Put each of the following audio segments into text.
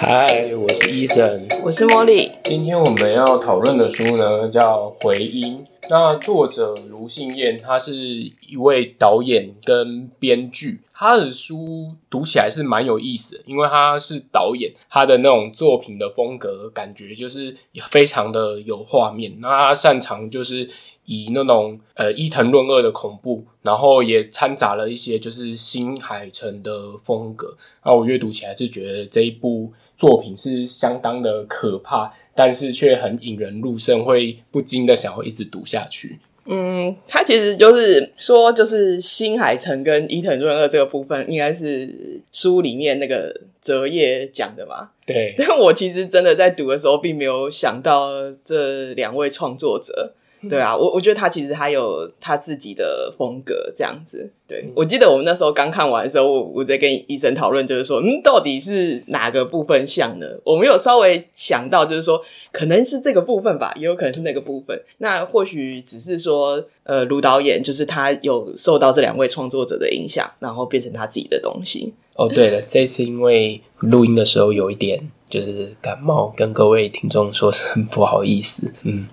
嗨，我是伊森，我是茉莉。今天我们要讨论的书呢，叫《回音》。那作者卢信燕，他是一位导演跟编剧。他的书读起来是蛮有意思的，因为他是导演，他的那种作品的风格，感觉就是非常的有画面。那他擅长就是以那种呃伊藤润二的恐怖，然后也掺杂了一些就是新海诚的风格。那我阅读起来是觉得这一部作品是相当的可怕，但是却很引人入胜，会不禁的想要一直读下去。嗯，他其实就是说，就是新海诚跟伊藤润二这个部分，应该是书里面那个泽叶讲的嘛。对，但我其实真的在读的时候，并没有想到这两位创作者。对啊，我我觉得他其实还有他自己的风格这样子。对，我记得我们那时候刚看完的时候，我我在跟医生讨论，就是说，嗯，到底是哪个部分像呢？我们有稍微想到，就是说，可能是这个部分吧，也有可能是那个部分。那或许只是说，呃，卢导演就是他有受到这两位创作者的影响，然后变成他自己的东西。哦，对了，这次因为录音的时候有一点就是感冒，跟各位听众说声不好意思。嗯。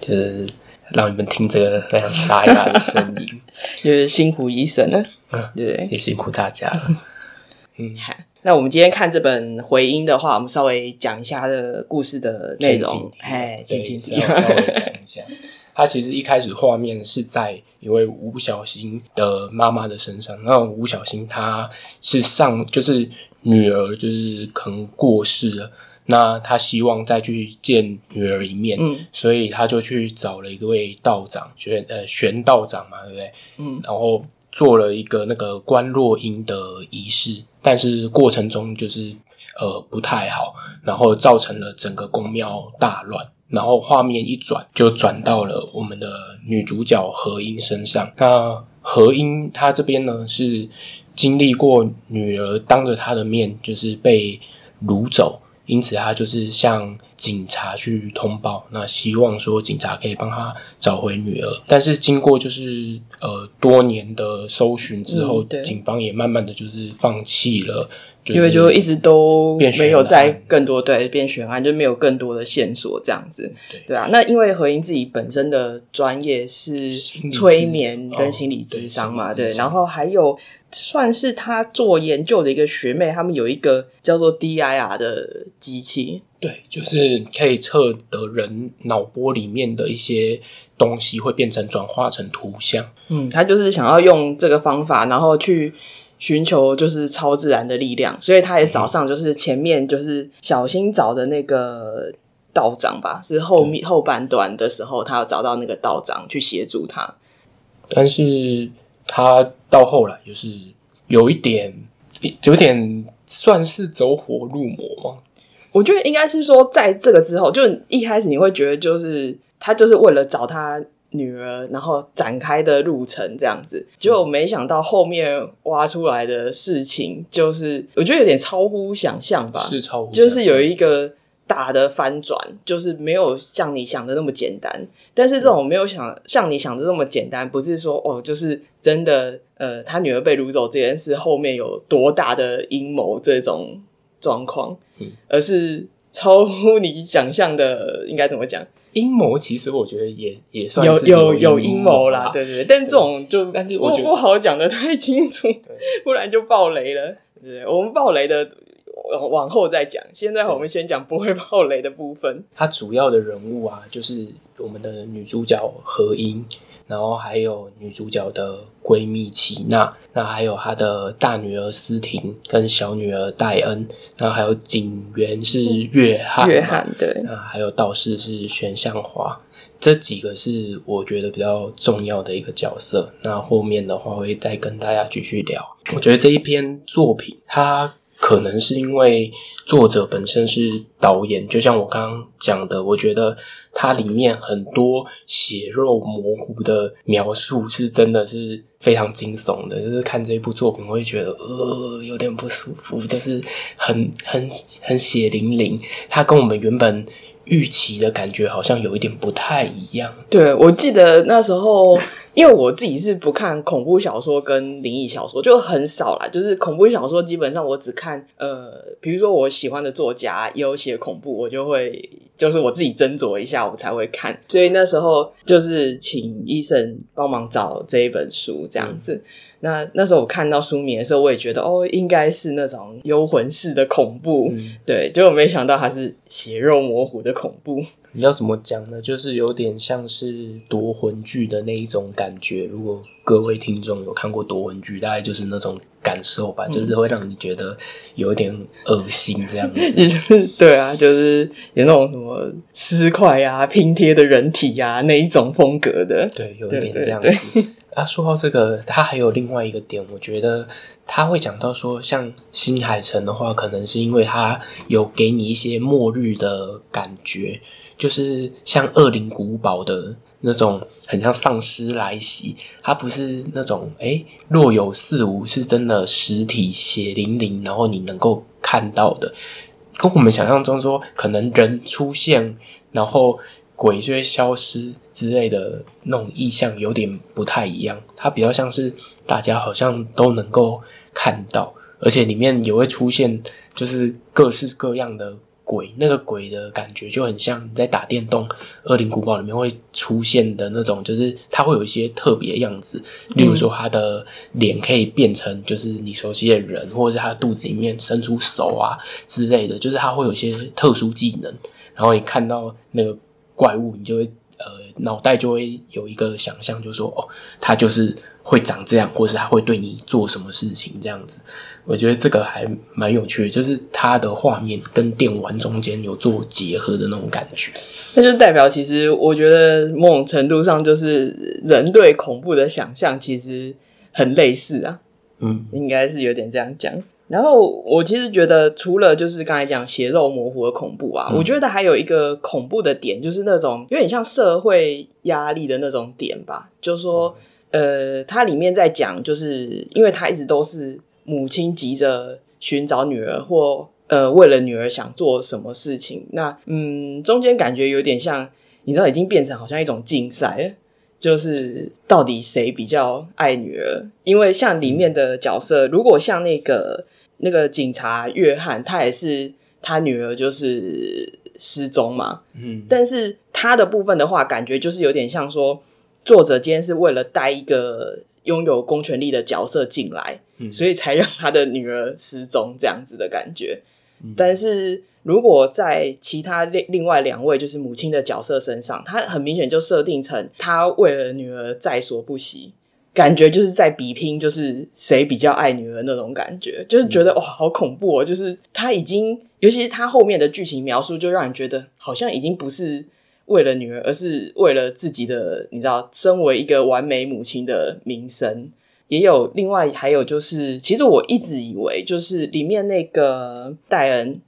就是让你们听这个非常沙哑的声音，就是辛苦医生了，嗯，对，也辛苦大家了。嗯，好，那我们今天看这本回音的话，我们稍微讲一下它的故事的内容。哎，轻轻提，稍微讲一下。它其实一开始画面是在一位吴小星的妈妈的身上，那吴小星她是上，就是女儿，就是可能过世了。那他希望再去见女儿一面，嗯，所以他就去找了一位道长，玄呃玄道长嘛，对不对？嗯，然后做了一个那个观落阴的仪式，但是过程中就是呃不太好，然后造成了整个宫庙大乱。然后画面一转，就转到了我们的女主角何英身上。那何英她这边呢，是经历过女儿当着她的面就是被掳走。因此，他就是向警察去通报，那希望说警察可以帮他找回女儿。但是经过就是呃多年的搜寻之后，嗯、警方也慢慢的就是放弃了，因为就一直都没有在更多对变悬案，就没有更多的线索这样子。对对啊，那因为何英自己本身的专业是催眠跟心理咨商嘛，对，然后还有。算是他做研究的一个学妹，他们有一个叫做 DIR 的机器，对，就是可以测得人脑波里面的一些东西会变成转化成图像。嗯，他就是想要用这个方法，然后去寻求就是超自然的力量，所以他也早上就是前面就是小心找的那个道长吧，是后面后半段的时候，他要找到那个道长去协助他，但是。他到后来就是有一点，有点算是走火入魔吗？我觉得应该是说，在这个之后，就一开始你会觉得，就是他就是为了找他女儿，然后展开的路程这样子。结果没想到后面挖出来的事情，就是我觉得有点超乎想象吧，是超乎，就是有一个。大的翻转就是没有像你想的那么简单，但是这种没有想像你想的那么简单，不是说哦，就是真的，呃，他女儿被掳走这件事后面有多大的阴谋这种状况，嗯，而是超乎你想象的，应该怎么讲？阴谋其实我觉得也也算是有有有阴谋啦，对对对，但这种就但是我觉不好讲的太清楚，不然就爆雷了，对对？我们爆雷的。往后再讲，现在我们先讲不会爆雷的部分。它主要的人物啊，就是我们的女主角何英，然后还有女主角的闺蜜齐娜，那还有她的大女儿思婷跟小女儿戴恩，然后还有警员是约翰，约翰对，那还有道士是玄向华，这几个是我觉得比较重要的一个角色。那后面的话会再跟大家继续聊。我觉得这一篇作品它。可能是因为作者本身是导演，就像我刚刚讲的，我觉得它里面很多血肉模糊的描述是真的是非常惊悚的。就是看这部作品，我会觉得呃有点不舒服，就是很很很血淋淋。它跟我们原本预期的感觉好像有一点不太一样。对，我记得那时候。因为我自己是不看恐怖小说跟灵异小说，就很少啦。就是恐怖小说基本上我只看呃，比如说我喜欢的作家也有写恐怖，我就会就是我自己斟酌一下，我才会看。所以那时候就是请医生帮忙找这一本书这样子。嗯那那时候我看到书名的时候，我也觉得哦，应该是那种幽魂式的恐怖，嗯、对，结果没想到它是血肉模糊的恐怖。你要怎么讲呢？就是有点像是夺魂剧的那一种感觉。如果各位听众有看过夺魂剧，大概就是那种感受吧，嗯、就是会让你觉得有点恶心这样子。就是对啊，就是有那种什么尸块啊、拼贴的人体啊那一种风格的。对，有一点这样子。对对对啊，说到这个，他还有另外一个点，我觉得他会讲到说，像新海诚的话，可能是因为他有给你一些末日的感觉，就是像《恶灵古堡》的那种，很像丧尸来袭，它不是那种诶若有似无，是真的实体血淋淋，然后你能够看到的，跟我们想象中说可能人出现，然后。鬼就会消失之类的那种意象有点不太一样，它比较像是大家好像都能够看到，而且里面也会出现就是各式各样的鬼，那个鬼的感觉就很像你在打电动《恶灵古堡》里面会出现的那种，就是它会有一些特别的样子，例如说它的脸可以变成就是你熟悉的人，或者是它肚子里面伸出手啊之类的，就是它会有一些特殊技能，然后你看到那个。怪物，你就会呃脑袋就会有一个想象，就是说哦，他就是会长这样，或是他会对你做什么事情这样子。我觉得这个还蛮有趣的，就是它的画面跟电玩中间有做结合的那种感觉。那就代表，其实我觉得某种程度上，就是人对恐怖的想象其实很类似啊。嗯，应该是有点这样讲。然后我其实觉得，除了就是刚才讲血肉模糊的恐怖啊，嗯、我觉得还有一个恐怖的点，就是那种有点像社会压力的那种点吧。就是说，呃，它里面在讲，就是因为他一直都是母亲急着寻找女儿，或呃为了女儿想做什么事情。那嗯，中间感觉有点像，你知道，已经变成好像一种竞赛，就是到底谁比较爱女儿？因为像里面的角色，如果像那个。那个警察约翰，他也是他女儿就是失踪嘛，嗯，但是他的部分的话，感觉就是有点像说，作者今天是为了带一个拥有公权力的角色进来，嗯，所以才让他的女儿失踪这样子的感觉。嗯，但是如果在其他另另外两位就是母亲的角色身上，他很明显就设定成他为了女儿在所不惜。感觉就是在比拼，就是谁比较爱女儿那种感觉，就是觉得哇，好恐怖哦！就是他已经，尤其是他后面的剧情描述，就让人觉得好像已经不是为了女儿，而是为了自己的，你知道，身为一个完美母亲的名声。也有另外还有就是，其实我一直以为，就是里面那个戴恩，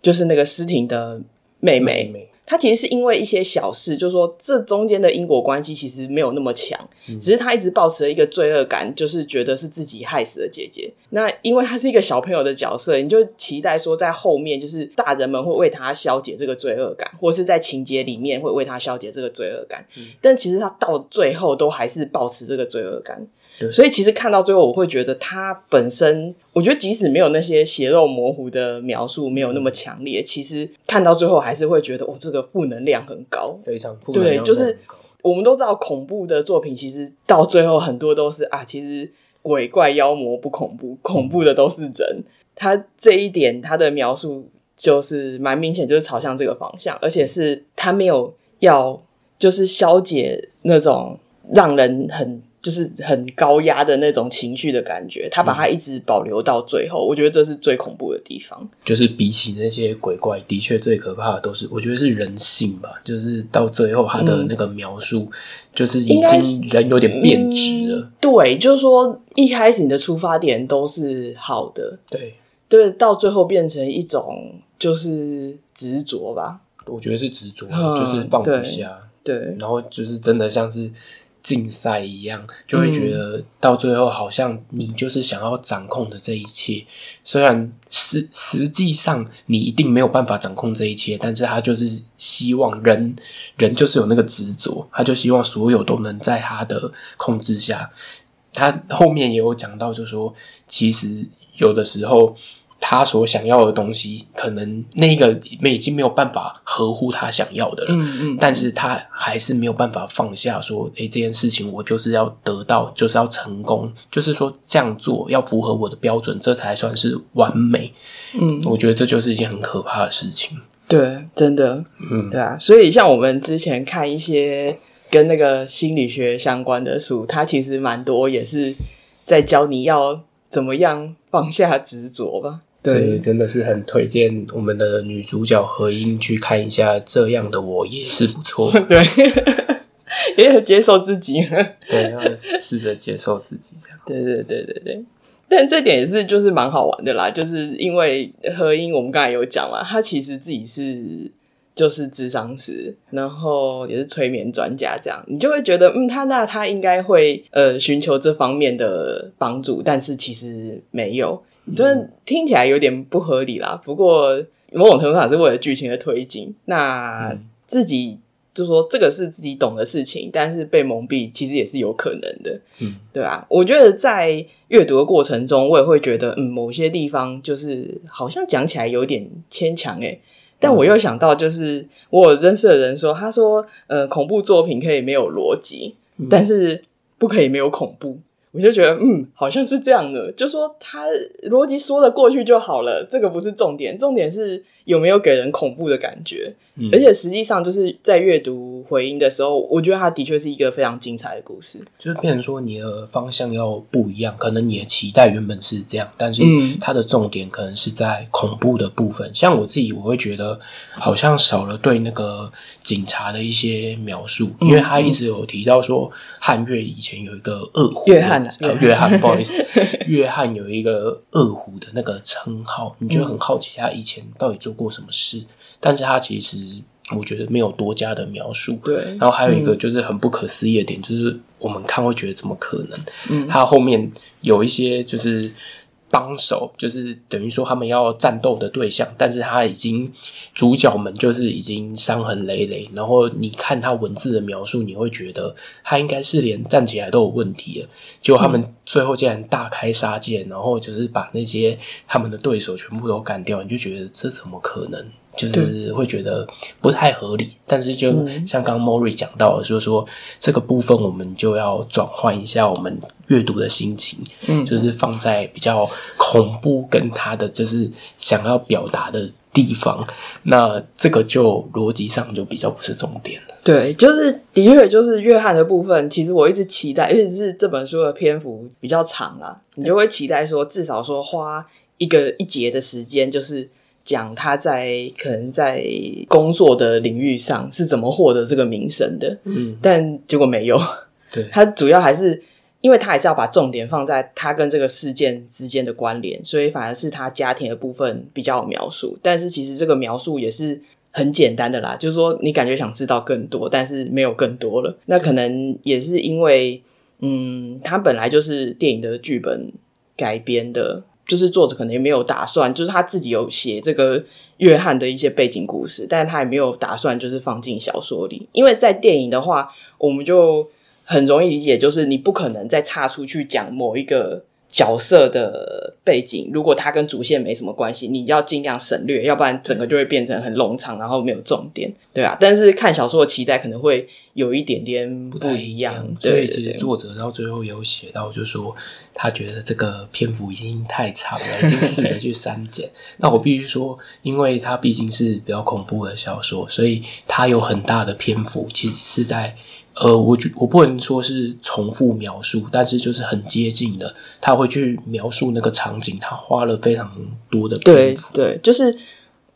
就是那个斯婷的妹妹。妹妹他其实是因为一些小事，就是说这中间的因果关系其实没有那么强，嗯、只是他一直抱持了一个罪恶感，就是觉得是自己害死了姐姐。那因为他是一个小朋友的角色，你就期待说在后面就是大人们会为他消解这个罪恶感，或是在情节里面会为他消解这个罪恶感。嗯、但其实他到最后都还是抱持这个罪恶感。对所以其实看到最后，我会觉得他本身，我觉得即使没有那些血肉模糊的描述，没有那么强烈，其实看到最后还是会觉得，哦，这个负能量很高，非常负能量。对，就是我们都知道，恐怖的作品其实到最后很多都是啊，其实鬼怪妖魔不恐怖，恐怖的都是人。他这一点他的描述就是蛮明显，就是朝向这个方向，而且是他没有要就是消解那种让人很。就是很高压的那种情绪的感觉，他把它一直保留到最后，嗯、我觉得这是最恐怖的地方。就是比起那些鬼怪，的确最可怕的都是，我觉得是人性吧。就是到最后他的那个描述，嗯、就是已经人有点变质了、嗯。对，就是说一开始你的出发点都是好的，对对，到最后变成一种就是执着吧。我觉得是执着，嗯、就是放不下。对，对然后就是真的像是。竞赛一样，就会觉得到最后好像你就是想要掌控的这一切。虽然实实际上你一定没有办法掌控这一切，但是他就是希望人人就是有那个执着，他就希望所有都能在他的控制下。他后面也有讲到，就是说其实有的时候。他所想要的东西，可能那个已经没有办法合乎他想要的了。嗯嗯，但是他还是没有办法放下，说：“诶，这件事情我就是要得到，就是要成功，就是说这样做要符合我的标准，这才算是完美。”嗯，我觉得这就是一件很可怕的事情。对，真的，嗯，对啊。所以像我们之前看一些跟那个心理学相关的书，它其实蛮多也是在教你要怎么样放下执着吧。对，所以真的是很推荐我们的女主角何英去看一下，这样的我也是不错。对，也很接受自己。对，要试着接受自己这样。对对对对对，但这点也是就是蛮好玩的啦，就是因为何英，我们刚才有讲嘛，她其实自己是就是智商师，然后也是催眠专家，这样你就会觉得，嗯，她那她应该会呃寻求这方面的帮助，但是其实没有。这听起来有点不合理啦，不过某种程度上是为了剧情的推进。那自己就说这个是自己懂的事情，但是被蒙蔽其实也是有可能的，嗯，对啊。我觉得在阅读的过程中，我也会觉得，嗯，某些地方就是好像讲起来有点牵强诶。但我又想到，就是我有认识的人说，他说，呃，恐怖作品可以没有逻辑，但是不可以没有恐怖。我就觉得，嗯，好像是这样的，就说他逻辑说得过去就好了，这个不是重点，重点是有没有给人恐怖的感觉。嗯，而且实际上就是在阅读回音的时候，我觉得它的确是一个非常精彩的故事。就是变成说你的方向要不一样，可能你的期待原本是这样，但是它的重点可能是在恐怖的部分。像我自己，我会觉得好像少了对那个警察的一些描述，因为他一直有提到说汉月以前有一个恶虎，约翰，呃，约翰，不好意思，约翰有一个恶虎的那个称号，你就很好奇他以前到底做过什么事。但是他其实我觉得没有多加的描述，对。然后还有一个就是很不可思议的点，嗯、就是我们看会觉得怎么可能？嗯，他后面有一些就是帮手，就是等于说他们要战斗的对象，但是他已经主角们就是已经伤痕累累。然后你看他文字的描述，你会觉得他应该是连站起来都有问题了。结果他们最后竟然大开杀戒，然后就是把那些他们的对手全部都干掉，你就觉得这怎么可能？就是会觉得不太合理，但是就像刚刚 Mori 讲到的，就是说这个部分我们就要转换一下我们阅读的心情，嗯，就是放在比较恐怖跟他的就是想要表达的地方，那这个就逻辑上就比较不是重点了。对，就是的确就是约翰的部分，其实我一直期待，因为是这本书的篇幅比较长啊，你就会期待说至少说花一个一节的时间，就是。讲他在可能在工作的领域上是怎么获得这个名声的，嗯，但结果没有。对，他主要还是因为他还是要把重点放在他跟这个事件之间的关联，所以反而是他家庭的部分比较有描述。但是其实这个描述也是很简单的啦，就是说你感觉想知道更多，但是没有更多了。那可能也是因为，嗯，他本来就是电影的剧本改编的。就是作者可能也没有打算，就是他自己有写这个约翰的一些背景故事，但是他也没有打算就是放进小说里，因为在电影的话，我们就很容易理解，就是你不可能再插出去讲某一个角色的背景，如果他跟主线没什么关系，你要尽量省略，要不然整个就会变成很冗长，然后没有重点，对啊。但是看小说的期待可能会有一点点不一样，对，所以其实作者到最后有写到，就是说。他觉得这个篇幅已经太长了，已经试着去删减。那我必须说，因为它毕竟是比较恐怖的小说，所以它有很大的篇幅，其实是在呃，我觉我不能说是重复描述，但是就是很接近的。他会去描述那个场景，他花了非常多的。对对，就是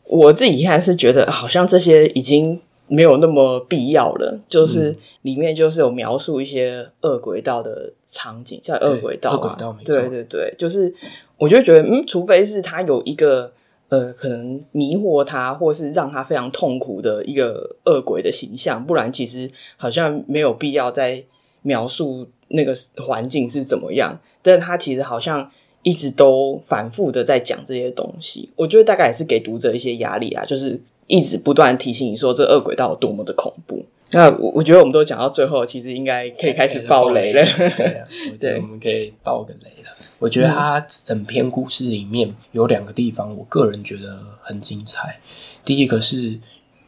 我自己看是觉得，好像这些已经。没有那么必要了，就是里面就是有描述一些恶轨道的场景，像恶轨道啊，对对对，就是我就觉得，嗯，除非是他有一个呃，可能迷惑他，或是让他非常痛苦的一个恶鬼的形象，不然其实好像没有必要再描述那个环境是怎么样，但他其实好像一直都反复的在讲这些东西。我觉得大概也是给读者一些压力啊，就是一直不断提醒你说这恶鬼道有多么的恐怖。那我我觉得我们都讲到最后，其实应该可以开始爆雷了。对啊，我觉得我们可以爆个雷了。我觉得他整篇故事里面有两个地方，我个人觉得很精彩。第一个是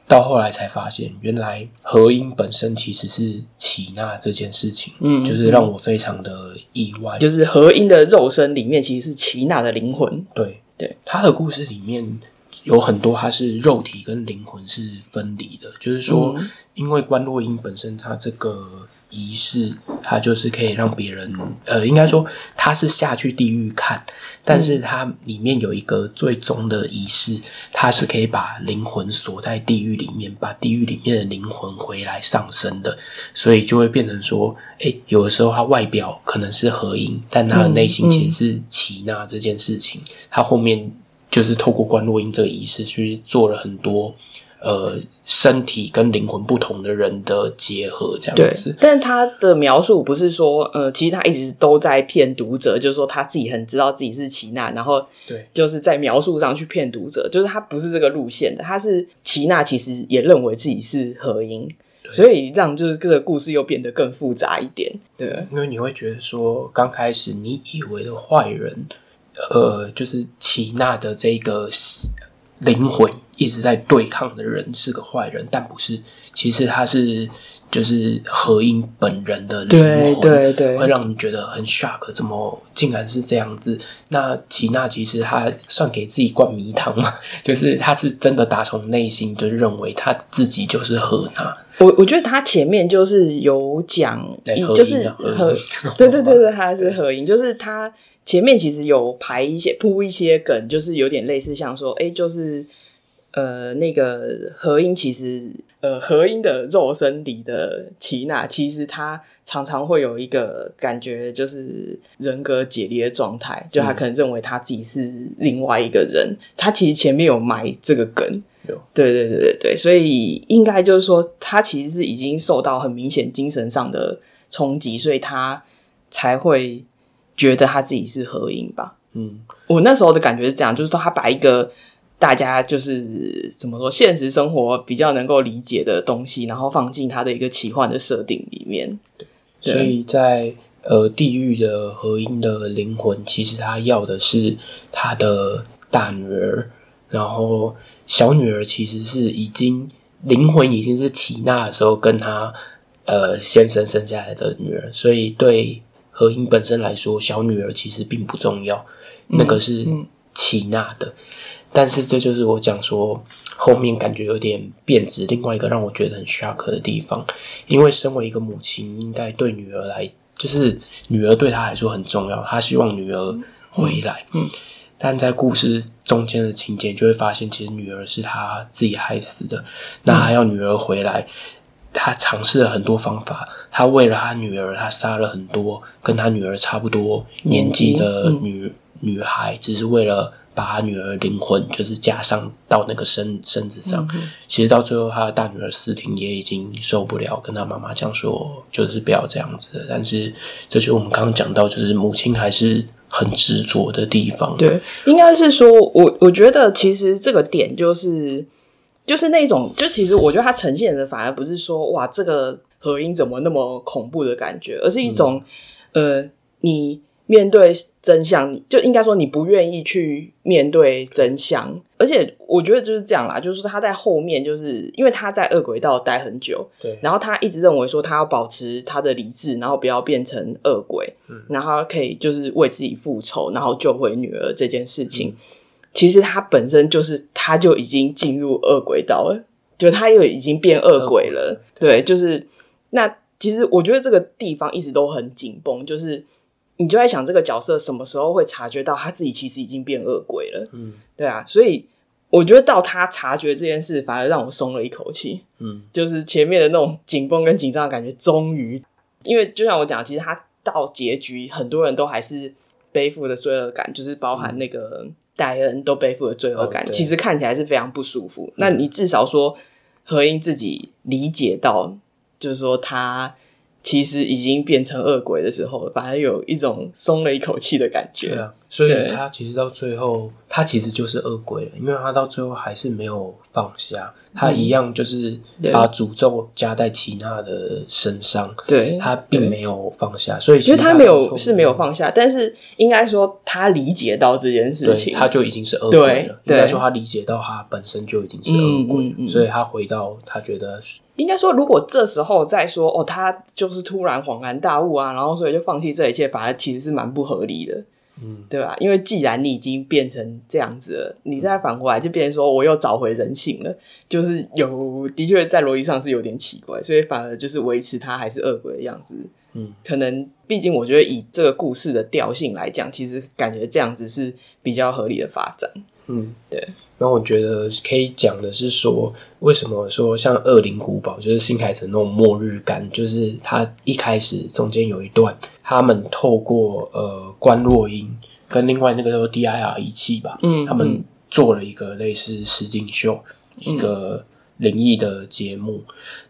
到后来才发现，原来合音本身其实是齐娜这件事情，嗯，就是让我非常的意外。就是合音的肉身里面其实是齐娜的灵魂。对对，他的故事里面有很多，它是肉体跟灵魂是分离的，就是说，因为观落音本身它这个。仪式，它就是可以让别人，呃，应该说他是下去地狱看，但是它里面有一个最终的仪式，它是可以把灵魂锁在地狱里面，把地狱里面的灵魂回来上升的，所以就会变成说，哎、欸，有的时候它外表可能是合音，但他的内心其实是齐娜这件事情，他后面就是透过观落音这个仪式去做了很多。呃，身体跟灵魂不同的人的结合，这样子。对，但是他的描述不是说，呃，其实他一直都在骗读者，就是说他自己很知道自己是齐娜，然后对，就是在描述上去骗读者，就是他不是这个路线的。他是齐娜，其实也认为自己是和音，所以让就是这个故事又变得更复杂一点。对，因为你会觉得说，刚开始你以为的坏人，呃，就是齐娜的这个。灵魂一直在对抗的人是个坏人，但不是，其实他是就是何英本人的灵魂，对对对，会让你觉得很 shock，怎么竟然是这样子？那齐娜其实他算给自己灌迷汤嘛，就是他是真的打从内心就认为他自己就是何娜。我我觉得他前面就是有讲，就是和，对对对对，他是何英，就是他。前面其实有排一些铺一些梗，就是有点类似像说，哎，就是呃那个和音，其实呃和音的肉身里的齐娜，其实她常常会有一个感觉，就是人格解离的状态，就他可能认为他自己是另外一个人。他其实前面有埋这个梗，有对对对对对，所以应该就是说，他其实是已经受到很明显精神上的冲击，所以他才会。觉得他自己是合音吧，嗯，我那时候的感觉是这样，就是说他把一个大家就是怎么说，现实生活比较能够理解的东西，然后放进他的一个奇幻的设定里面。对，所以在呃地狱的合音的灵魂，其实他要的是他的大女儿，然后小女儿其实是已经灵魂已经是綺娜的时候跟他呃先生生下来的女儿，所以对。和音本身来说，小女儿其实并不重要，那个是齐娜的。嗯嗯、但是这就是我讲说后面感觉有点变质。另外一个让我觉得很 shock 的地方，因为身为一个母亲，应该对女儿来，就是女儿对她来说很重要，她希望女儿回来。嗯，嗯但在故事中间的情节，就会发现其实女儿是她自己害死的，那还要女儿回来。他尝试了很多方法，他为了他女儿，他杀了很多跟他女儿差不多年纪的女、嗯、女孩，只是为了把他女儿灵魂就是加上到那个身身子上。嗯、其实到最后，他的大女儿思婷也已经受不了，跟他妈妈讲说，就是不要这样子。但是，这就是我们刚刚讲到，就是母亲还是很执着的地方。对，应该是说，我我觉得其实这个点就是。就是那种，就其实我觉得它呈现的反而不是说哇，这个合音怎么那么恐怖的感觉，而是一种，嗯、呃，你面对真相，就应该说你不愿意去面对真相，而且我觉得就是这样啦，就是他在后面，就是因为他在恶鬼道待很久，对，然后他一直认为说他要保持他的理智，然后不要变成恶鬼，嗯，然后可以就是为自己复仇，然后救回女儿这件事情。嗯其实他本身就是，他就已经进入恶鬼道了，就他又已经变恶鬼了。对，就是那其实我觉得这个地方一直都很紧绷，就是你就在想这个角色什么时候会察觉到他自己其实已经变恶鬼了。嗯，对啊，所以我觉得到他察觉这件事，反而让我松了一口气。嗯，就是前面的那种紧绷跟紧张的感觉，终于，因为就像我讲，其实他到结局，很多人都还是背负的罪恶感，就是包含那个。戴恩都背负了罪恶感，哦、其实看起来是非常不舒服。嗯、那你至少说何英自己理解到，就是说他其实已经变成恶鬼的时候，反而有一种松了一口气的感觉。所以他其实到最后，他其实就是恶鬼了，因为他到最后还是没有放下，他一样就是把诅咒加在齐娜的身上。对，他并没有放下，所以其实他没有是没有放下，但是应该说他理解到这件事情，他就已经是恶鬼了。应该说他理解到他本身就已经是恶鬼，所以他回到他觉得。应该说，如果这时候再说哦，他就是突然恍然大悟啊，然后所以就放弃这一切，反而其实是蛮不合理的，嗯，对吧？因为既然你已经变成这样子了，你再反过来就变成说我又找回人性了，就是有的确在逻辑上是有点奇怪，所以反而就是维持他还是恶鬼的样子，嗯，可能毕竟我觉得以这个故事的调性来讲，其实感觉这样子是比较合理的发展，嗯，对。那我觉得可以讲的是说，为什么说像《恶灵古堡》就是新海诚那种末日感，就是他一开始中间有一段，他们透过呃关落音跟另外那个叫做 DIR 仪器吧，嗯，他们做了一个类似实景秀，嗯、一个灵异的节目。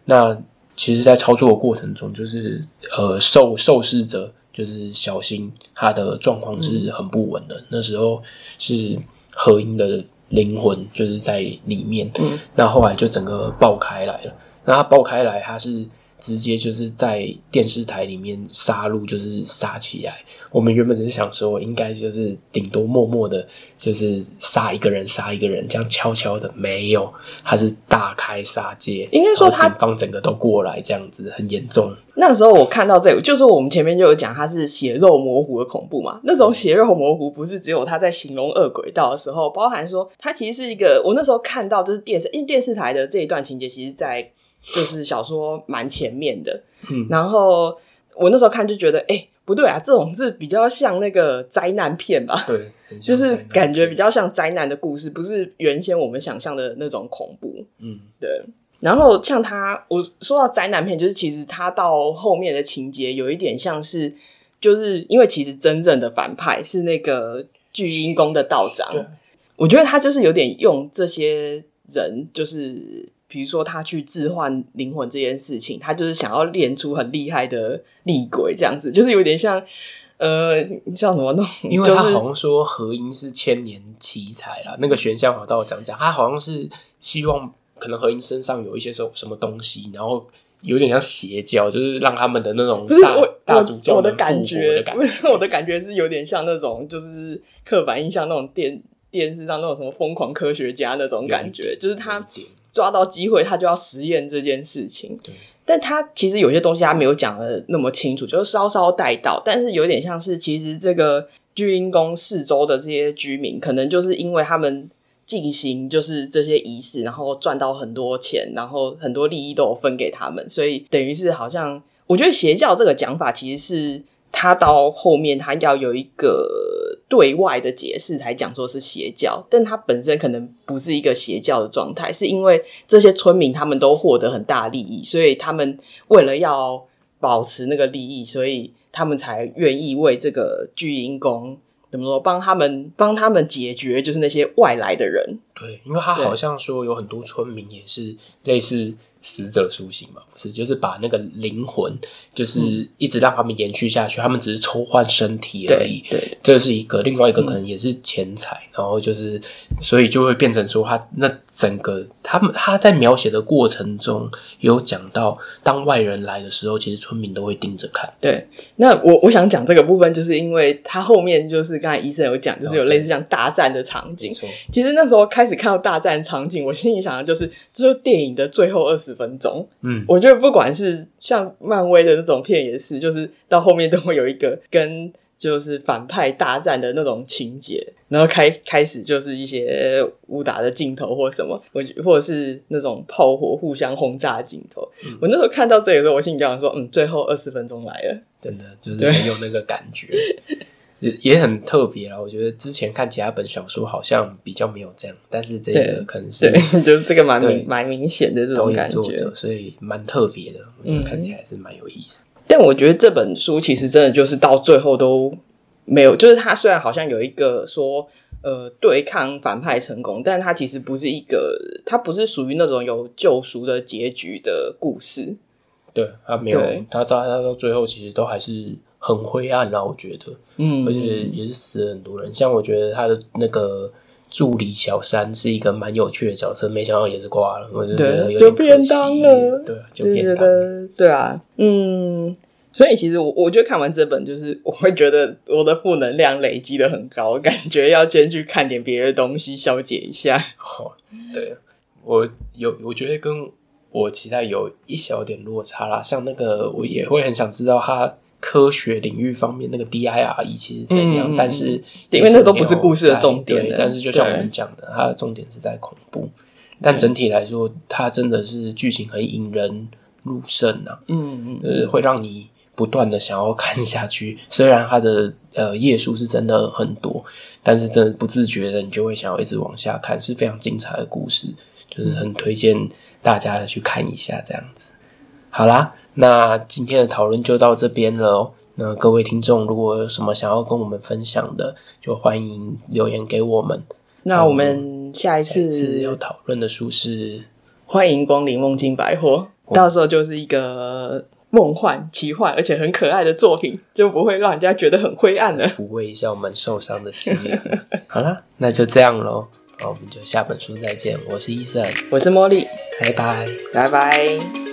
那其实，在操作的过程中，就是呃受受试者就是小心他的状况是很不稳的，嗯、那时候是合音的。灵魂就是在里面，嗯，那后来就整个爆开来了。那他爆开来，它是直接就是在电视台里面杀戮，就是杀起来。我们原本只是想说，应该就是顶多默默的，就是杀一个人，杀一个人，这样悄悄的，没有，他是大开杀戒。应该说，他警方整个都过来，这样子很严重。那时候我看到这个，就是我们前面就有讲，他是血肉模糊的恐怖嘛。那种血肉模糊，不是只有他在形容恶鬼道的时候，包含说他其实是一个。我那时候看到就是电视，因为电视台的这一段情节，其实，在就是小说蛮前面的。嗯，然后我那时候看就觉得，哎、欸。不对啊，这种是比较像那个灾难片吧？对，就是感觉比较像灾难的故事，不是原先我们想象的那种恐怖。嗯，对。然后像他，我说到灾难片，就是其实他到后面的情节有一点像是，就是因为其实真正的反派是那个聚阴宫的道长，我觉得他就是有点用这些人，就是。比如说他去置换灵魂这件事情，他就是想要练出很厉害的厉鬼，这样子就是有点像，呃，像什么弄，因为他好像说何音是千年奇才啦，那个玄香好到讲讲，他好像是希望可能何音身上有一些什什么东西，然后有点像邪教，就是让他们的那种大不是我大主教我的感觉，我的感觉是有点像那种就是刻板印象那种电电视上那种什么疯狂科学家那种感觉，就是他。抓到机会，他就要实验这件事情。对，但他其实有些东西他没有讲的那么清楚，就是稍稍带到。但是有点像是，其实这个聚阴宫四周的这些居民，可能就是因为他们进行就是这些仪式，然后赚到很多钱，然后很多利益都有分给他们，所以等于是好像，我觉得邪教这个讲法其实是。他到后面，他要有一个对外的解释，才讲说是邪教，但他本身可能不是一个邪教的状态，是因为这些村民他们都获得很大利益，所以他们为了要保持那个利益，所以他们才愿意为这个巨阴宫怎么说，帮他们帮他们解决，就是那些外来的人。对，因为他好像说有很多村民也是类似。死者苏醒嘛，不是，就是把那个灵魂，就是一直让他们延续下去，嗯、他们只是抽换身体而已。对，对这是一个，另外一个可能也是钱财，嗯、然后就是，所以就会变成说，他那整个他们他在描写的过程中有讲到，当外人来的时候，其实村民都会盯着看。对，那我我想讲这个部分，就是因为他后面就是刚才医生有讲，就是有类似像大战的场景。哦、其实那时候开始看到大战场景，我心里想的就是，这是电影的最后二十。十分钟，嗯，我觉得不管是像漫威的那种片也是，就是到后面都会有一个跟就是反派大战的那种情节，然后开开始就是一些武打的镜头或什么，我或者是那种炮火互相轰炸的镜头。嗯、我那时候看到这里的时候，我心里就想说，嗯，最后二十分钟来了，真的就是很有那个感觉。也也很特别啦，我觉得之前看其他本小说好像比较没有这样，但是这个可能是 就是这个蛮明蛮明显的这种感觉，所以蛮特别的，我觉得看起来是蛮有意思。嗯。但我觉得这本书其实真的就是到最后都没有，就是它虽然好像有一个说呃对抗反派成功，但它其实不是一个，它不是属于那种有救赎的结局的故事。对，他没有，他到他到最后其实都还是很灰暗啊，我觉得，嗯，而且也是死了很多人。像我觉得他的那个助理小三是一个蛮有趣的角色，没想到也是挂了，我就觉得就便当了，对，就便当了，对啊，嗯。所以其实我我觉得看完这本，就是我会觉得我的负能量累积的很高，感觉要先去看点别的东西消解一下。哦，对，我有我觉得跟我期待有一小点落差啦。像那个我也会很想知道它科学领域方面那个 DIRE 其实怎样，嗯、但是因为那都不是故事的重点。但是就像我们讲的，它的重点是在恐怖。但整体来说，它真的是剧情很引人入胜啊。嗯嗯，呃会让你。不断的想要看下去，虽然它的呃页数是真的很多，但是真的不自觉的你就会想要一直往下看，是非常精彩的故事，就是很推荐大家去看一下这样子。好啦，那今天的讨论就到这边了哦。那各位听众如果有什么想要跟我们分享的，就欢迎留言给我们。那我们下一次，要讨论的书是欢迎光临梦境百货，到时候就是一个。梦幻、奇幻，而且很可爱的作品，就不会让人家觉得很灰暗了。抚慰一下我们受伤的心灵。好啦，那就这样喽。好，我们就下本书再见。我是伊森，我是茉莉，拜拜，拜拜。